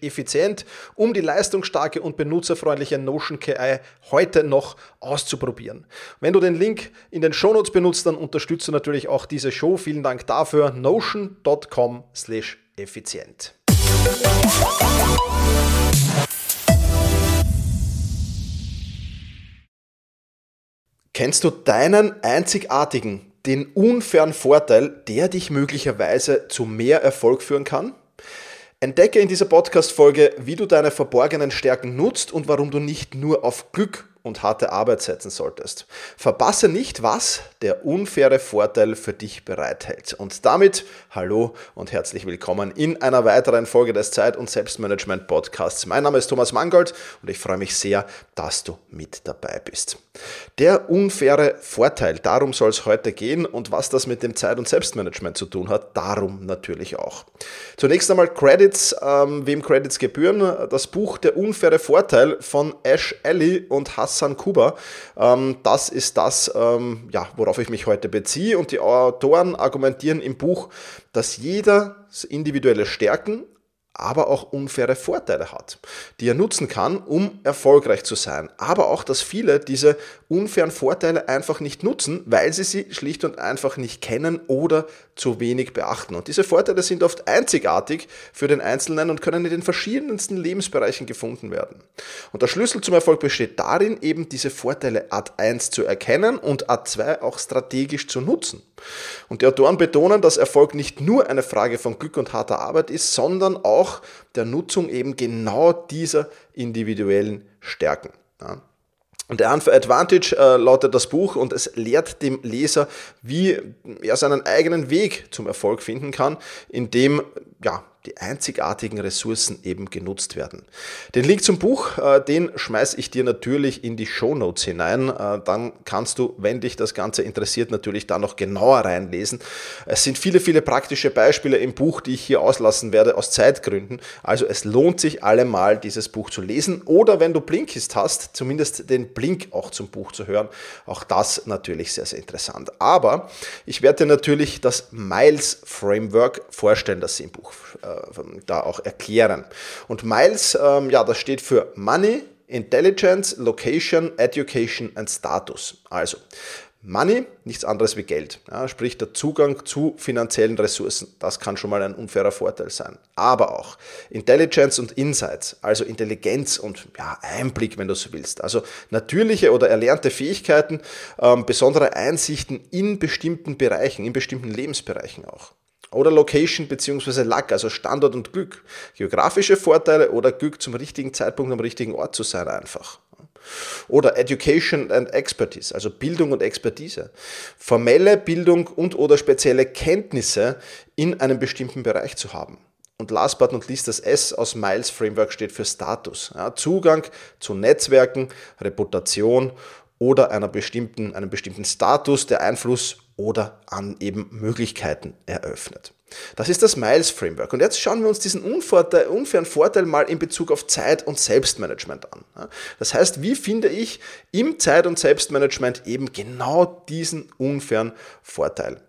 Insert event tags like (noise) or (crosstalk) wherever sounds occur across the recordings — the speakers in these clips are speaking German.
effizient, um die leistungsstarke und benutzerfreundliche Notion KI heute noch auszuprobieren. Wenn du den Link in den Shownotes benutzt, dann unterstützt du natürlich auch diese Show. Vielen Dank dafür. notion.com effizient. Kennst du deinen einzigartigen, den unfairen Vorteil, der dich möglicherweise zu mehr Erfolg führen kann? Entdecke in dieser Podcast-Folge, wie du deine verborgenen Stärken nutzt und warum du nicht nur auf Glück und harte Arbeit setzen solltest. Verpasse nicht, was der unfaire Vorteil für dich bereithält. Und damit hallo und herzlich willkommen in einer weiteren Folge des Zeit- und Selbstmanagement Podcasts. Mein Name ist Thomas Mangold und ich freue mich sehr, dass du mit dabei bist. Der unfaire Vorteil, darum soll es heute gehen und was das mit dem Zeit- und Selbstmanagement zu tun hat, darum natürlich auch. Zunächst einmal Credits, ähm, wem Credits gebühren. Das Buch Der unfaire Vorteil von Ash Ellie und Hassan Kuba. Ähm, das ist das, ähm, ja, worauf ich mich heute beziehe und die Autoren argumentieren im Buch, dass jeder individuelle Stärken, aber auch unfaire Vorteile hat, die er nutzen kann, um erfolgreich zu sein. Aber auch, dass viele diese unfairen Vorteile einfach nicht nutzen, weil sie sie schlicht und einfach nicht kennen oder zu wenig beachten. Und diese Vorteile sind oft einzigartig für den Einzelnen und können in den verschiedensten Lebensbereichen gefunden werden. Und der Schlüssel zum Erfolg besteht darin, eben diese Vorteile Art 1 zu erkennen und Art 2 auch strategisch zu nutzen. Und die Autoren betonen, dass Erfolg nicht nur eine Frage von Glück und harter Arbeit ist, sondern auch der Nutzung eben genau dieser individuellen Stärken. Ja. Und for Advantage äh, lautet das Buch und es lehrt dem Leser, wie er seinen eigenen Weg zum Erfolg finden kann, indem ja, die einzigartigen Ressourcen eben genutzt werden. Den Link zum Buch, äh, den schmeiße ich dir natürlich in die Show Notes hinein. Äh, dann kannst du, wenn dich das Ganze interessiert, natürlich da noch genauer reinlesen. Es sind viele, viele praktische Beispiele im Buch, die ich hier auslassen werde aus Zeitgründen. Also es lohnt sich allemal, dieses Buch zu lesen oder wenn du Blinkist hast, zumindest den Blink auch zum Buch zu hören. Auch das natürlich sehr, sehr interessant. Aber ich werde dir natürlich das Miles Framework vorstellen, das sie im Buch äh, da auch erklären. Und Miles, ähm, ja, das steht für Money, Intelligence, Location, Education and Status. Also Money, nichts anderes wie Geld. Ja, sprich der Zugang zu finanziellen Ressourcen. Das kann schon mal ein unfairer Vorteil sein. Aber auch Intelligence und Insights, also Intelligenz und ja, Einblick, wenn du so willst. Also natürliche oder erlernte Fähigkeiten, ähm, besondere Einsichten in bestimmten Bereichen, in bestimmten Lebensbereichen auch. Oder Location bzw. Luck, also Standort und Glück. Geografische Vorteile oder Glück zum richtigen Zeitpunkt am richtigen Ort zu sein einfach. Oder Education and Expertise, also Bildung und Expertise. Formelle Bildung und oder spezielle Kenntnisse in einem bestimmten Bereich zu haben. Und last but not least, das S aus Miles Framework steht für Status. Ja, Zugang zu Netzwerken, Reputation oder einer bestimmten, einem bestimmten Status, der Einfluss oder an eben Möglichkeiten eröffnet. Das ist das Miles Framework. Und jetzt schauen wir uns diesen unfairen Vorteil mal in Bezug auf Zeit- und Selbstmanagement an. Das heißt, wie finde ich im Zeit- und Selbstmanagement eben genau diesen unfairen Vorteil?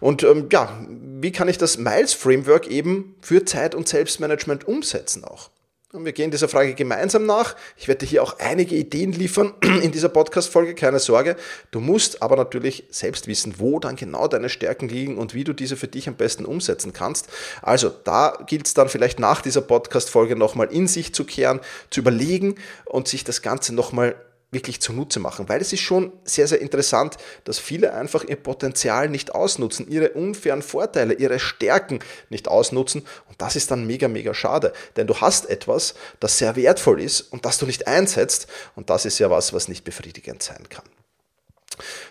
Und ähm, ja, wie kann ich das Miles Framework eben für Zeit- und Selbstmanagement umsetzen auch? Und wir gehen dieser Frage gemeinsam nach. Ich werde hier auch einige Ideen liefern (clears throat) in dieser Podcast-Folge, keine Sorge. Du musst aber natürlich selbst wissen, wo dann genau deine Stärken liegen und wie du diese für dich am besten umsetzen kannst. Also da gilt es dann vielleicht nach dieser Podcast-Folge nochmal in sich zu kehren, zu überlegen und sich das Ganze nochmal wirklich zunutze machen, weil es ist schon sehr, sehr interessant, dass viele einfach ihr Potenzial nicht ausnutzen, ihre unfairen Vorteile, ihre Stärken nicht ausnutzen. Und das ist dann mega, mega schade, denn du hast etwas, das sehr wertvoll ist und das du nicht einsetzt. Und das ist ja was, was nicht befriedigend sein kann.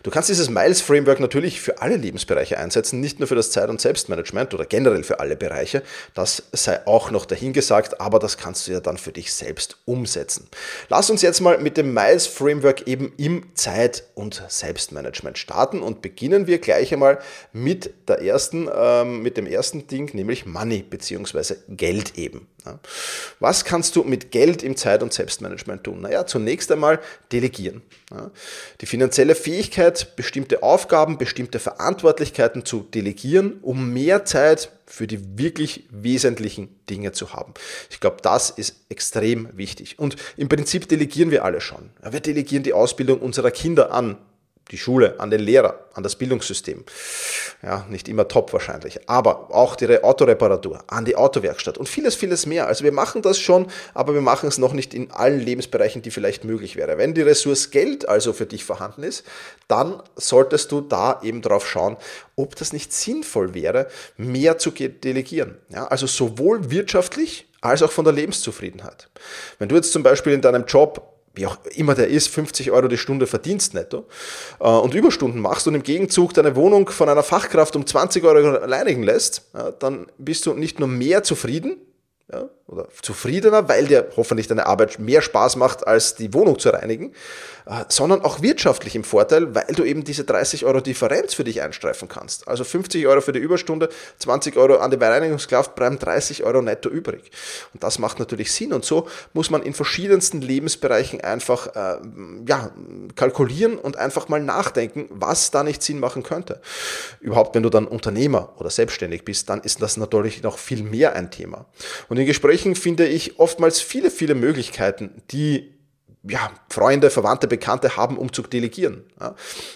Du kannst dieses Miles Framework natürlich für alle Lebensbereiche einsetzen, nicht nur für das Zeit- und Selbstmanagement oder generell für alle Bereiche. Das sei auch noch dahingesagt, aber das kannst du ja dann für dich selbst umsetzen. Lass uns jetzt mal mit dem Miles Framework eben im Zeit- und Selbstmanagement starten und beginnen wir gleich einmal mit der ersten, ähm, mit dem ersten Ding, nämlich Money bzw. Geld eben. Was kannst du mit Geld im Zeit- und Selbstmanagement tun? Naja, zunächst einmal delegieren. Die finanzielle Fähigkeit, bestimmte Aufgaben, bestimmte Verantwortlichkeiten zu delegieren, um mehr Zeit für die wirklich wesentlichen Dinge zu haben. Ich glaube, das ist extrem wichtig. Und im Prinzip delegieren wir alle schon. Wir delegieren die Ausbildung unserer Kinder an die Schule, an den Lehrer, an das Bildungssystem. Ja, nicht immer top wahrscheinlich, aber auch die Autoreparatur, an die Autowerkstatt und vieles, vieles mehr. Also wir machen das schon, aber wir machen es noch nicht in allen Lebensbereichen, die vielleicht möglich wäre. Wenn die Ressource Geld also für dich vorhanden ist, dann solltest du da eben drauf schauen, ob das nicht sinnvoll wäre, mehr zu delegieren. Ja, also sowohl wirtschaftlich als auch von der Lebenszufriedenheit. Wenn du jetzt zum Beispiel in deinem Job wie auch immer der ist, 50 Euro die Stunde verdienst netto äh, und Überstunden machst und im Gegenzug deine Wohnung von einer Fachkraft um 20 Euro reinigen lässt, dann bist du nicht nur mehr zufrieden, ja, oder zufriedener, weil dir hoffentlich deine Arbeit mehr Spaß macht, als die Wohnung zu reinigen, äh, sondern auch wirtschaftlich im Vorteil, weil du eben diese 30 Euro Differenz für dich einstreifen kannst. Also 50 Euro für die Überstunde, 20 Euro an die Reinigungskraft, bleiben 30 Euro netto übrig. Und das macht natürlich Sinn. Und so muss man in verschiedensten Lebensbereichen einfach äh, ja, kalkulieren und einfach mal nachdenken, was da nicht Sinn machen könnte. Überhaupt, wenn du dann Unternehmer oder selbstständig bist, dann ist das natürlich noch viel mehr ein Thema. Und in Gesprächen finde ich oftmals viele, viele Möglichkeiten, die ja, Freunde, Verwandte, Bekannte haben, um zu delegieren. Ja.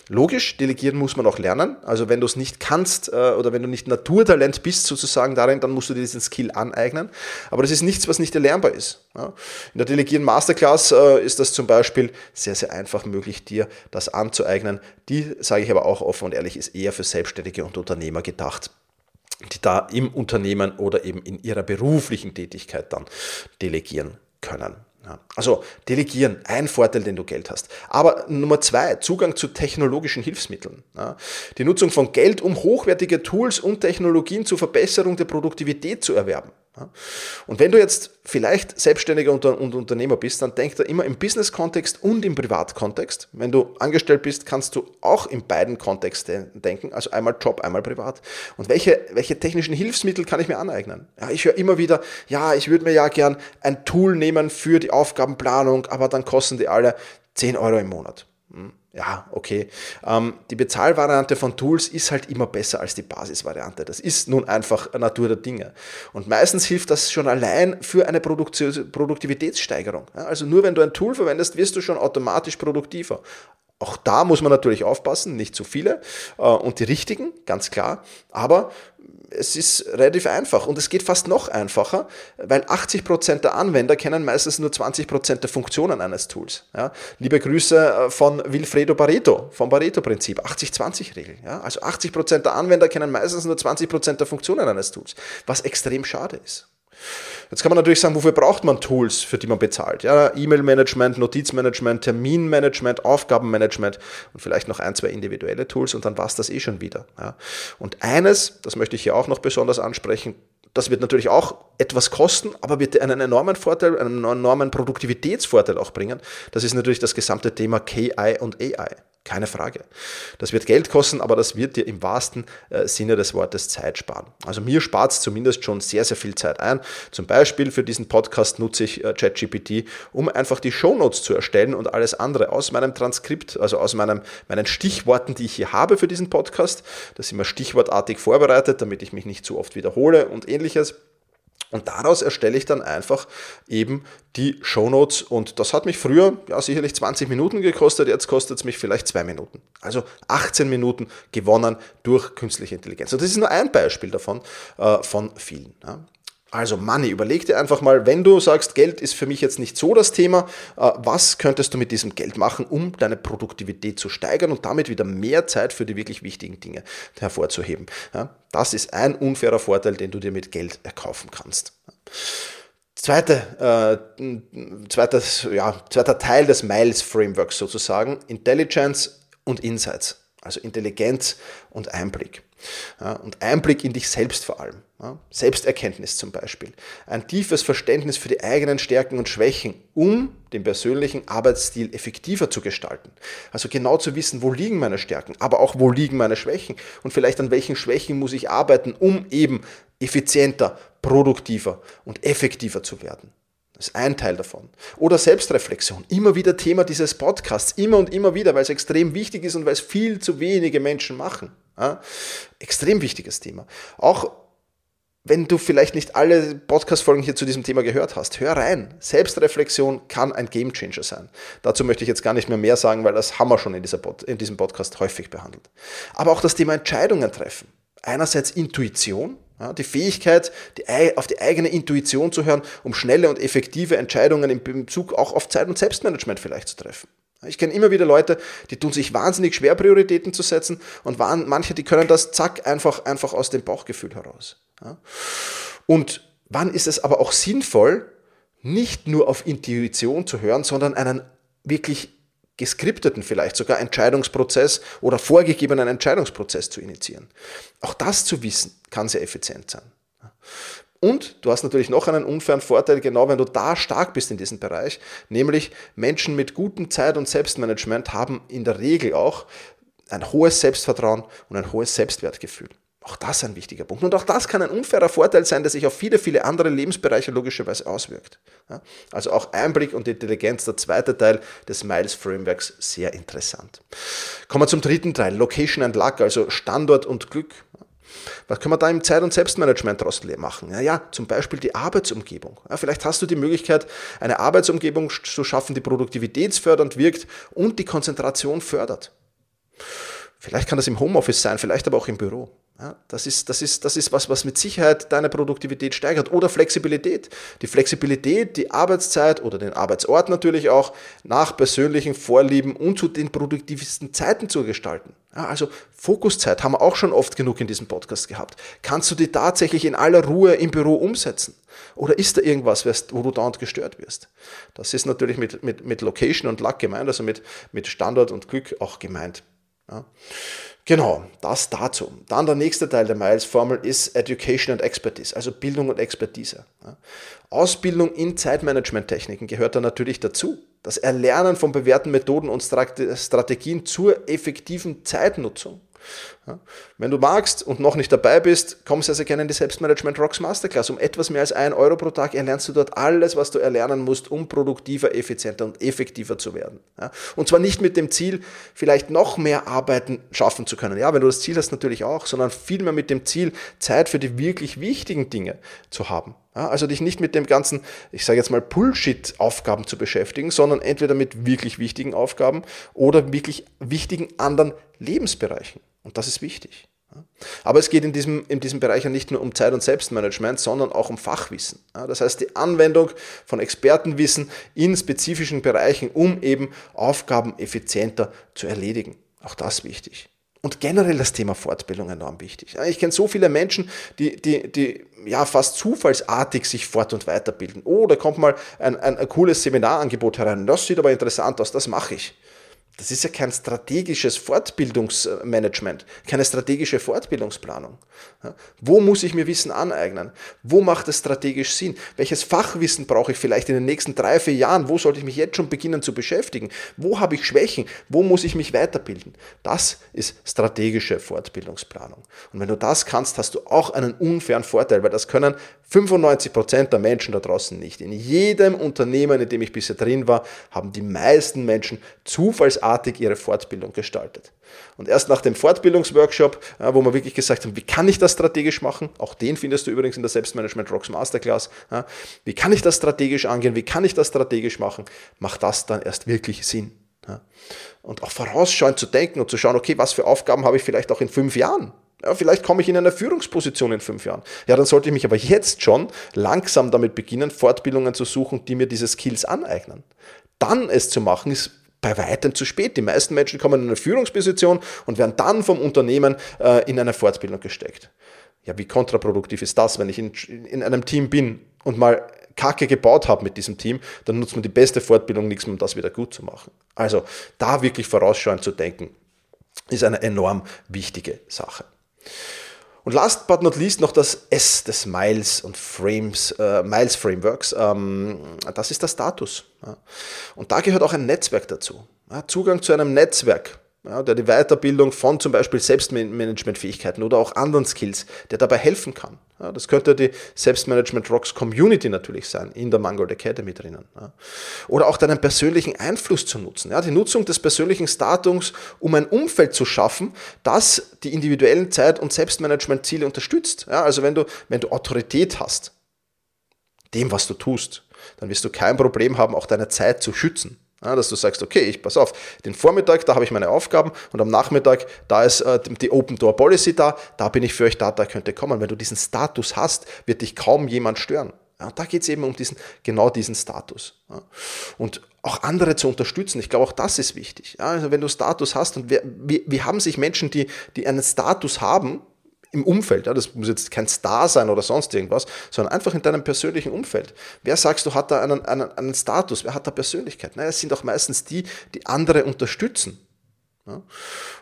Logisch, delegieren muss man auch lernen. Also wenn du es nicht kannst äh, oder wenn du nicht Naturtalent bist sozusagen darin, dann musst du dir diesen Skill aneignen. Aber das ist nichts, was nicht erlernbar ist. Ja. In der Delegieren Masterclass äh, ist das zum Beispiel sehr, sehr einfach möglich, dir das anzueignen. Die, sage ich aber auch offen und ehrlich, ist eher für Selbstständige und Unternehmer gedacht die da im Unternehmen oder eben in ihrer beruflichen Tätigkeit dann delegieren können. Also delegieren, ein Vorteil, den du Geld hast. Aber Nummer zwei, Zugang zu technologischen Hilfsmitteln. Die Nutzung von Geld, um hochwertige Tools und Technologien zur Verbesserung der Produktivität zu erwerben. Und wenn du jetzt vielleicht Selbstständiger und Unternehmer bist, dann denk da immer im Business-Kontext und im Privat-Kontext. Wenn du angestellt bist, kannst du auch in beiden Kontexten denken, also einmal Job, einmal privat. Und welche, welche technischen Hilfsmittel kann ich mir aneignen? Ja, ich höre immer wieder, ja, ich würde mir ja gern ein Tool nehmen für die Aufgabenplanung, aber dann kosten die alle 10 Euro im Monat. Hm ja, okay. Ähm, die Bezahlvariante von Tools ist halt immer besser als die Basisvariante. Das ist nun einfach Natur der Dinge. Und meistens hilft das schon allein für eine Produktivitätssteigerung. Also nur wenn du ein Tool verwendest, wirst du schon automatisch produktiver. Auch da muss man natürlich aufpassen, nicht zu viele äh, und die richtigen, ganz klar. Aber es ist relativ einfach und es geht fast noch einfacher, weil 80% der Anwender kennen meistens nur 20% der Funktionen eines Tools. Ja. Liebe Grüße äh, von Wilfredo Pareto, vom Pareto-Prinzip, 80-20-Regel. Ja. Also 80% der Anwender kennen meistens nur 20% der Funktionen eines Tools, was extrem schade ist. Jetzt kann man natürlich sagen, wofür braucht man Tools, für die man bezahlt? Ja, E-Mail-Management, Notizmanagement, Terminmanagement, Aufgabenmanagement und vielleicht noch ein, zwei individuelle Tools und dann war es das eh schon wieder. Ja. Und eines, das möchte ich hier auch noch besonders ansprechen, das wird natürlich auch etwas kosten, aber wird einen enormen Vorteil, einen enormen Produktivitätsvorteil auch bringen. Das ist natürlich das gesamte Thema KI und AI. Keine Frage. Das wird Geld kosten, aber das wird dir im wahrsten äh, Sinne des Wortes Zeit sparen. Also mir spart es zumindest schon sehr, sehr viel Zeit ein. Zum Beispiel für diesen Podcast nutze ich äh, ChatGPT, um einfach die Shownotes zu erstellen und alles andere aus meinem Transkript, also aus meinem, meinen Stichworten, die ich hier habe für diesen Podcast. Das ist immer stichwortartig vorbereitet, damit ich mich nicht zu oft wiederhole und ähnliches. Und daraus erstelle ich dann einfach eben die Shownotes. Und das hat mich früher ja sicherlich 20 Minuten gekostet, jetzt kostet es mich vielleicht zwei Minuten. Also 18 Minuten gewonnen durch künstliche Intelligenz. Und das ist nur ein Beispiel davon, äh, von vielen. Ja. Also Money, überleg dir einfach mal, wenn du sagst, Geld ist für mich jetzt nicht so das Thema, äh, was könntest du mit diesem Geld machen, um deine Produktivität zu steigern und damit wieder mehr Zeit für die wirklich wichtigen Dinge hervorzuheben. Das ist ein unfairer Vorteil, den du dir mit Geld erkaufen kannst. Zweite, äh, zweites, ja, zweiter Teil des Miles Frameworks sozusagen, Intelligence und Insights, also Intelligenz und Einblick. Und Einblick in dich selbst vor allem. Selbsterkenntnis zum Beispiel. Ein tiefes Verständnis für die eigenen Stärken und Schwächen, um den persönlichen Arbeitsstil effektiver zu gestalten. Also genau zu wissen, wo liegen meine Stärken, aber auch wo liegen meine Schwächen und vielleicht an welchen Schwächen muss ich arbeiten, um eben effizienter, produktiver und effektiver zu werden. Das ist ein Teil davon. Oder Selbstreflexion. Immer wieder Thema dieses Podcasts. Immer und immer wieder, weil es extrem wichtig ist und weil es viel zu wenige Menschen machen. Ja? Extrem wichtiges Thema. Auch wenn du vielleicht nicht alle Podcast-Folgen hier zu diesem Thema gehört hast, hör rein. Selbstreflexion kann ein Gamechanger sein. Dazu möchte ich jetzt gar nicht mehr mehr sagen, weil das haben wir schon in, dieser Pod in diesem Podcast häufig behandelt. Aber auch das Thema Entscheidungen treffen. Einerseits Intuition, die Fähigkeit, die, auf die eigene Intuition zu hören, um schnelle und effektive Entscheidungen im Bezug auch auf Zeit- und Selbstmanagement vielleicht zu treffen. Ich kenne immer wieder Leute, die tun sich wahnsinnig schwer, Prioritäten zu setzen und manche, die können das zack einfach, einfach aus dem Bauchgefühl heraus. Und wann ist es aber auch sinnvoll, nicht nur auf Intuition zu hören, sondern einen wirklich geskripteten vielleicht sogar Entscheidungsprozess oder vorgegebenen Entscheidungsprozess zu initiieren. Auch das zu wissen kann sehr effizient sein. Und du hast natürlich noch einen unfairen Vorteil, genau wenn du da stark bist in diesem Bereich, nämlich Menschen mit gutem Zeit- und Selbstmanagement haben in der Regel auch ein hohes Selbstvertrauen und ein hohes Selbstwertgefühl. Auch das ein wichtiger Punkt. Und auch das kann ein unfairer Vorteil sein, der sich auf viele, viele andere Lebensbereiche logischerweise auswirkt. Also auch Einblick und Intelligenz, der zweite Teil des Miles Frameworks, sehr interessant. Kommen wir zum dritten Teil, Location and Luck, also Standort und Glück. Was können wir da im Zeit- und Selbstmanagement daraus machen? Ja, ja, zum Beispiel die Arbeitsumgebung. Ja, vielleicht hast du die Möglichkeit, eine Arbeitsumgebung zu schaffen, die produktivitätsfördernd wirkt und die Konzentration fördert. Vielleicht kann das im Homeoffice sein, vielleicht aber auch im Büro. Ja, das, ist, das, ist, das ist was, was mit Sicherheit deine Produktivität steigert. Oder Flexibilität. Die Flexibilität, die Arbeitszeit oder den Arbeitsort natürlich auch nach persönlichen Vorlieben und zu den produktivsten Zeiten zu gestalten. Ja, also Fokuszeit haben wir auch schon oft genug in diesem Podcast gehabt. Kannst du die tatsächlich in aller Ruhe im Büro umsetzen? Oder ist da irgendwas, wo du dauernd gestört wirst? Das ist natürlich mit, mit, mit Location und Luck gemeint, also mit, mit Standort und Glück auch gemeint. Ja. Genau, das dazu. Dann der nächste Teil der Miles-Formel ist Education and Expertise, also Bildung und Expertise. Ausbildung in Zeitmanagement-Techniken gehört da natürlich dazu. Das Erlernen von bewährten Methoden und Strategien zur effektiven Zeitnutzung. Ja. Wenn du magst und noch nicht dabei bist, komm sehr, sehr gerne in die Selbstmanagement Rocks Masterclass. Um etwas mehr als ein Euro pro Tag erlernst du dort alles, was du erlernen musst, um produktiver, effizienter und effektiver zu werden. Ja. Und zwar nicht mit dem Ziel, vielleicht noch mehr Arbeiten schaffen zu können. Ja, wenn du das Ziel hast, natürlich auch, sondern vielmehr mit dem Ziel, Zeit für die wirklich wichtigen Dinge zu haben. Ja, also dich nicht mit dem ganzen, ich sage jetzt mal, Bullshit-Aufgaben zu beschäftigen, sondern entweder mit wirklich wichtigen Aufgaben oder wirklich wichtigen anderen Lebensbereichen. Und das ist wichtig. Aber es geht in diesem, in diesem Bereich ja nicht nur um Zeit- und Selbstmanagement, sondern auch um Fachwissen. Das heißt, die Anwendung von Expertenwissen in spezifischen Bereichen, um eben Aufgaben effizienter zu erledigen. Auch das wichtig. Und generell das Thema Fortbildung enorm wichtig. Ich kenne so viele Menschen, die, die, die ja fast zufallsartig sich fort- und weiterbilden. Oh, da kommt mal ein, ein, ein cooles Seminarangebot herein. Das sieht aber interessant aus, das mache ich. Das ist ja kein strategisches Fortbildungsmanagement, keine strategische Fortbildungsplanung. Wo muss ich mir Wissen aneignen? Wo macht es strategisch Sinn? Welches Fachwissen brauche ich vielleicht in den nächsten drei, vier Jahren? Wo sollte ich mich jetzt schon beginnen zu beschäftigen? Wo habe ich Schwächen? Wo muss ich mich weiterbilden? Das ist strategische Fortbildungsplanung. Und wenn du das kannst, hast du auch einen unfairen Vorteil, weil das können 95 Prozent der Menschen da draußen nicht. In jedem Unternehmen, in dem ich bisher drin war, haben die meisten Menschen zufallsartig ihre Fortbildung gestaltet. Und erst nach dem Fortbildungsworkshop, wo wir wirklich gesagt haben, wie kann ich das strategisch machen? Auch den findest du übrigens in der Selbstmanagement Rocks Masterclass. Wie kann ich das strategisch angehen? Wie kann ich das strategisch machen? Macht das dann erst wirklich Sinn? Und auch vorausschauend zu denken und zu schauen, okay, was für Aufgaben habe ich vielleicht auch in fünf Jahren? Ja, vielleicht komme ich in eine Führungsposition in fünf Jahren. Ja, dann sollte ich mich aber jetzt schon langsam damit beginnen, Fortbildungen zu suchen, die mir diese Skills aneignen. Dann es zu machen, ist bei weitem zu spät. Die meisten Menschen kommen in eine Führungsposition und werden dann vom Unternehmen äh, in eine Fortbildung gesteckt. Ja, wie kontraproduktiv ist das, wenn ich in, in einem Team bin und mal Kacke gebaut habe mit diesem Team, dann nutzt man die beste Fortbildung nichts mehr, um das wieder gut zu machen. Also da wirklich vorausschauend zu denken, ist eine enorm wichtige Sache. Und last but not least noch das S des Miles und Frames, äh, Miles Frameworks. Ähm, das ist der Status. Ja. Und da gehört auch ein Netzwerk dazu. Ja, Zugang zu einem Netzwerk ja, der die Weiterbildung von zum Beispiel Selbstmanagementfähigkeiten oder auch anderen Skills, der dabei helfen kann. Ja, das könnte die Selbstmanagement Rocks Community natürlich sein, in der Mangold Academy drinnen. Ja. Oder auch deinen persönlichen Einfluss zu nutzen. Ja, die Nutzung des persönlichen Status, um ein Umfeld zu schaffen, das die individuellen Zeit- und Selbstmanagement-Ziele unterstützt. Ja, also wenn du, wenn du Autorität hast, dem, was du tust, dann wirst du kein Problem haben, auch deine Zeit zu schützen. Ja, dass du sagst, okay, ich pass auf, den Vormittag, da habe ich meine Aufgaben und am Nachmittag, da ist äh, die Open Door Policy da, da bin ich für euch da, da könnt ihr kommen. Wenn du diesen Status hast, wird dich kaum jemand stören. Ja, da geht es eben um diesen, genau diesen Status. Ja. Und auch andere zu unterstützen, ich glaube, auch das ist wichtig. Ja, also wenn du Status hast und wir, wir, wir haben sich Menschen, die, die einen Status haben, im Umfeld. Ja, das muss jetzt kein Star sein oder sonst irgendwas, sondern einfach in deinem persönlichen Umfeld. Wer sagst du, hat da einen, einen, einen Status? Wer hat da Persönlichkeit? Naja, es sind auch meistens die, die andere unterstützen. Ja?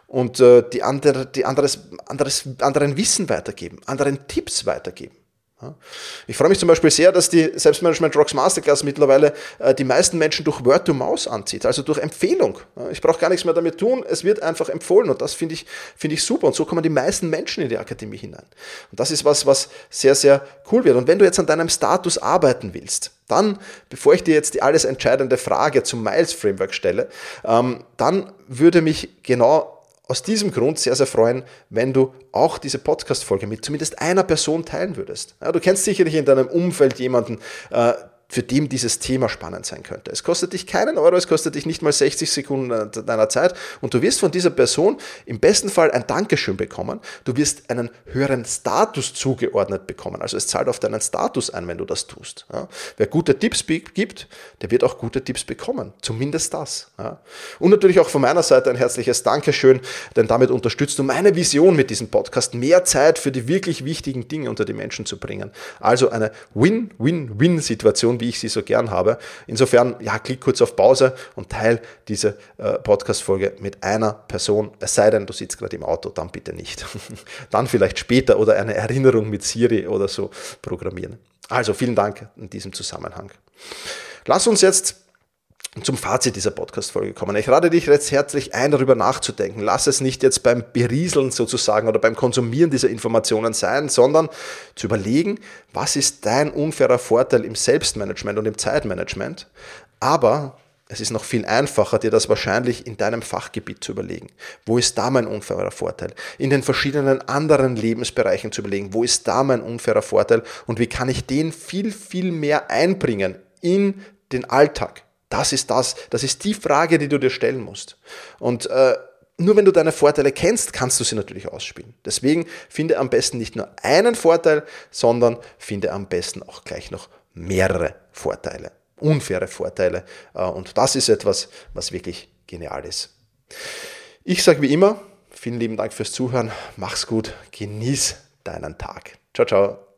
Und äh, die, andere, die anderes, anderes, anderen Wissen weitergeben, anderen Tipps weitergeben. Ich freue mich zum Beispiel sehr, dass die Selbstmanagement Rocks Masterclass mittlerweile äh, die meisten Menschen durch Word to Mouse anzieht, also durch Empfehlung. Ich brauche gar nichts mehr damit tun, es wird einfach empfohlen und das finde ich, finde ich super und so kommen die meisten Menschen in die Akademie hinein. Und das ist was, was sehr, sehr cool wird. Und wenn du jetzt an deinem Status arbeiten willst, dann, bevor ich dir jetzt die alles entscheidende Frage zum Miles Framework stelle, ähm, dann würde mich genau aus diesem Grund sehr, sehr freuen, wenn du auch diese Podcast-Folge mit zumindest einer Person teilen würdest. Ja, du kennst sicherlich in deinem Umfeld jemanden, äh, für den dieses Thema spannend sein könnte. Es kostet dich keinen Euro, es kostet dich nicht mal 60 Sekunden deiner Zeit und du wirst von dieser Person im besten Fall ein Dankeschön bekommen. Du wirst einen höheren Status zugeordnet bekommen. Also es zahlt auf deinen Status ein, wenn du das tust. Ja. Wer gute Tipps gibt, der wird auch gute Tipps bekommen. Zumindest das. Ja. Und natürlich auch von meiner Seite ein herzliches Dankeschön, denn damit unterstützt du meine Vision mit diesem Podcast, mehr Zeit für die wirklich wichtigen Dinge unter die Menschen zu bringen. Also eine Win-Win-Win-Situation, wie ich sie so gern habe. Insofern, ja, klick kurz auf Pause und teil diese äh, Podcast-Folge mit einer Person. Es sei denn, du sitzt gerade im Auto, dann bitte nicht. (laughs) dann vielleicht später oder eine Erinnerung mit Siri oder so programmieren. Also vielen Dank in diesem Zusammenhang. Lass uns jetzt zum Fazit dieser Podcast-Folge kommen. Ich rate dich jetzt herzlich ein, darüber nachzudenken. Lass es nicht jetzt beim Berieseln sozusagen oder beim Konsumieren dieser Informationen sein, sondern zu überlegen, was ist dein unfairer Vorteil im Selbstmanagement und im Zeitmanagement. Aber es ist noch viel einfacher, dir das wahrscheinlich in deinem Fachgebiet zu überlegen. Wo ist da mein unfairer Vorteil? In den verschiedenen anderen Lebensbereichen zu überlegen, wo ist da mein unfairer Vorteil und wie kann ich den viel, viel mehr einbringen in den Alltag das ist das, das ist die Frage, die du dir stellen musst. Und äh, nur wenn du deine Vorteile kennst, kannst du sie natürlich ausspielen. Deswegen finde am besten nicht nur einen Vorteil, sondern finde am besten auch gleich noch mehrere Vorteile, unfaire Vorteile. Äh, und das ist etwas, was wirklich genial ist. Ich sage wie immer, vielen lieben Dank fürs Zuhören, mach's gut, genieß deinen Tag. Ciao, ciao.